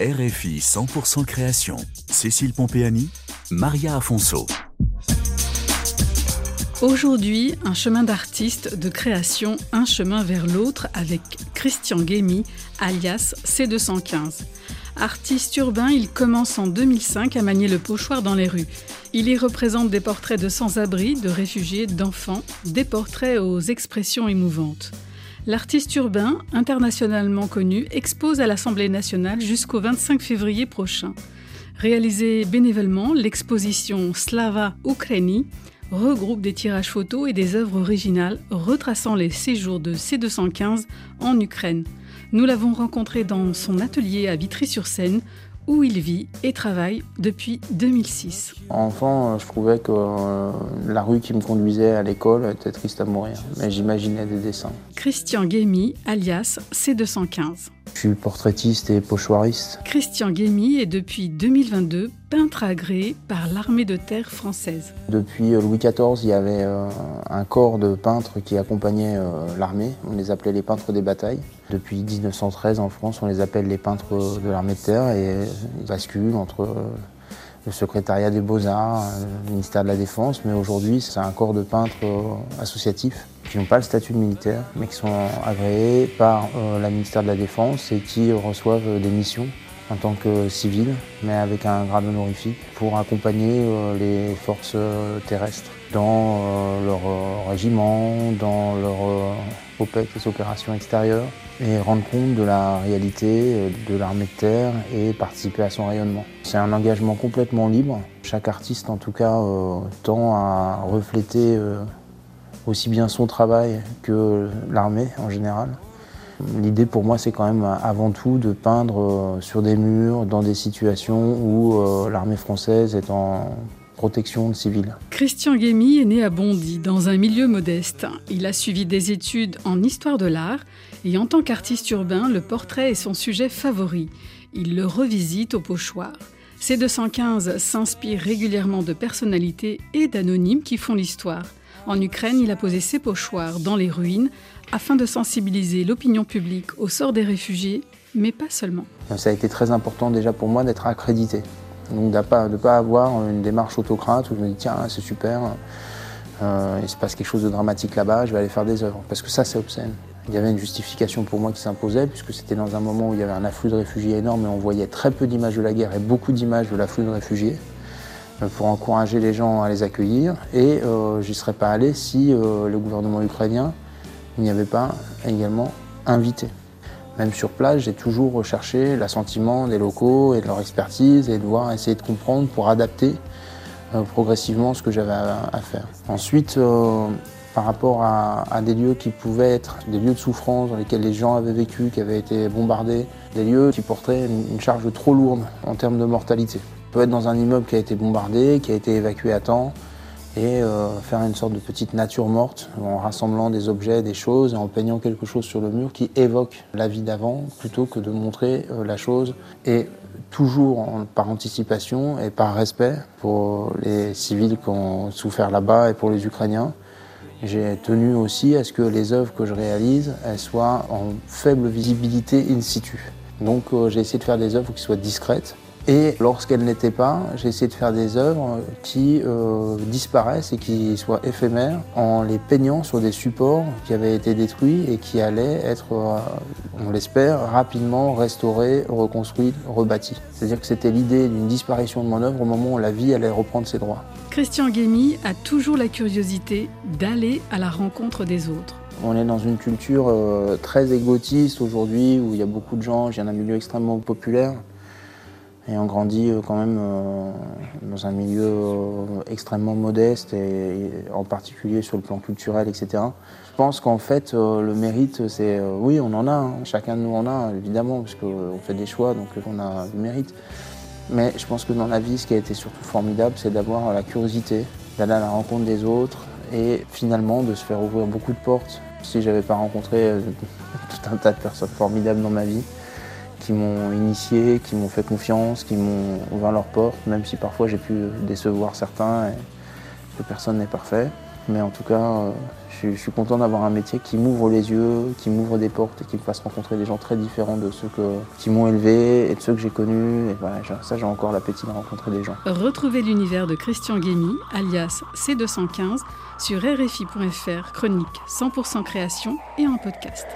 RFI 100% création. Cécile Pompéani, Maria Afonso. Aujourd'hui, un chemin d'artiste, de création, un chemin vers l'autre avec Christian Guémy, alias C215. Artiste urbain, il commence en 2005 à manier le pochoir dans les rues. Il y représente des portraits de sans-abri, de réfugiés, d'enfants, des portraits aux expressions émouvantes. L'artiste urbain, internationalement connu, expose à l'Assemblée nationale jusqu'au 25 février prochain. Réalisée bénévolement, l'exposition Slava Ukraini regroupe des tirages photos et des œuvres originales retraçant les séjours de C215 en Ukraine. Nous l'avons rencontré dans son atelier à Vitry-sur-Seine où il vit et travaille depuis 2006. Enfant, je trouvais que euh, la rue qui me conduisait à l'école était triste à mourir, mais j'imaginais des dessins. Christian Guémy, alias C215. Je suis portraitiste et pochoiriste. Christian Guémy est depuis 2022 peintre agréé par l'armée de terre française. Depuis euh, Louis XIV, il y avait euh, un corps de peintres qui accompagnait euh, l'armée. On les appelait les peintres des batailles. Depuis 1913, en France, on les appelle les peintres de l'armée de terre et ils basculent entre le secrétariat des beaux-arts, le ministère de la Défense, mais aujourd'hui c'est un corps de peintres associatifs qui n'ont pas le statut de militaire, mais qui sont agréés par la ministère de la Défense et qui reçoivent des missions en tant que civil, mais avec un grade honorifique, pour accompagner euh, les forces euh, terrestres dans euh, leur régiment, dans leur OPEC, les opérations extérieures, et rendre compte de la réalité de l'armée de terre et participer à son rayonnement. C'est un engagement complètement libre. Chaque artiste, en tout cas, tend à refléter aussi bien son travail que l'armée en général. L'idée pour moi, c'est quand même avant tout de peindre euh, sur des murs, dans des situations où euh, l'armée française est en protection de civils. Christian Guémy est né à Bondy, dans un milieu modeste. Il a suivi des études en histoire de l'art et en tant qu'artiste urbain, le portrait est son sujet favori. Il le revisite au pochoir. C215 s'inspire régulièrement de personnalités et d'anonymes qui font l'histoire. En Ukraine, il a posé ses pochoirs dans les ruines afin de sensibiliser l'opinion publique au sort des réfugiés, mais pas seulement. Ça a été très important déjà pour moi d'être accrédité. Donc de ne pas, avoir une démarche autocrate où je me dis tiens c'est super, euh, il se passe quelque chose de dramatique là-bas, je vais aller faire des œuvres. Parce que ça c'est obscène. Il y avait une justification pour moi qui s'imposait, puisque c'était dans un moment où il y avait un afflux de réfugiés énorme et on voyait très peu d'images de la guerre et beaucoup d'images de l'afflux de réfugiés pour encourager les gens à les accueillir. Et euh, j'y serais pas allé si euh, le gouvernement ukrainien n'y avait pas également invité. Même sur place, j'ai toujours recherché l'assentiment des locaux et de leur expertise et de voir, essayer de comprendre pour adapter euh, progressivement ce que j'avais à, faire. Ensuite, par rapport à, des lieux qui pouvaient être des lieux de souffrance dans lesquels les gens avaient vécu, qui avaient été bombardés, des lieux qui portaient une, charge trop lourde en termes de mortalité. Peut être dans un immeuble qui a été bombardé, qui a été évacué à temps, et euh, faire une sorte de petite nature morte en rassemblant des objets, des choses en peignant quelque chose sur le mur qui évoque la vie d'avant plutôt que de montrer euh, la chose et toujours par anticipation et par respect pour les civils qui ont souffert là-bas et pour les Ukrainiens. J'ai tenu aussi à ce que les œuvres que je réalise soient en faible visibilité in situ. Donc euh, j'ai essayé de faire des œuvres qui soient discrètes et lorsqu'elles n'étaient pas, j'ai essayé de faire des œuvres qui euh, disparaissent et qui soient éphémères en les peignant sur des supports qui avaient été détruits et qui allaient être, euh, on l'espère, rapidement restaurés, reconstruits, rebâtis. C'est-à-dire que c'était l'idée d'une disparition de mon œuvre au moment où la vie allait reprendre ses droits. Christian Guémy a toujours la curiosité d'aller à la rencontre des autres. On est dans une culture euh, très égotiste aujourd'hui où il y a beaucoup de gens, j'ai un milieu extrêmement populaire et on grandit euh, quand même euh, dans un milieu euh, extrêmement modeste et, en particulier sur le plan culturel, etc. Je pense qu'en fait, le mérite, c'est oui, on en a, hein. chacun de nous en a évidemment, parce qu'on fait des choix, donc on a du mérite. Mais je pense que dans la vie, ce qui a été surtout formidable, c'est d'avoir la curiosité, d'aller à la rencontre des autres et finalement de se faire ouvrir beaucoup de portes. Si j'avais pas rencontré tout un tas de personnes formidables dans ma vie, qui m'ont initié, qui m'ont fait confiance, qui m'ont ouvert leurs portes, même si parfois j'ai pu décevoir certains et que personne n'est parfait. mais en tout cas, euh, je, suis content d'avoir un métier qui m'ouvre les yeux, qui m'ouvre des portes et qui me fasse rencontrer des gens très différents de ceux qui m'ont élevé et de ceux que j'ai connus. Et voilà, ça, j'ai encore l'appétit de rencontrer des gens. Retrouvez l'univers de Christian Guémy, alias C215, sur RFI.fr, chronique 100% création et en podcast.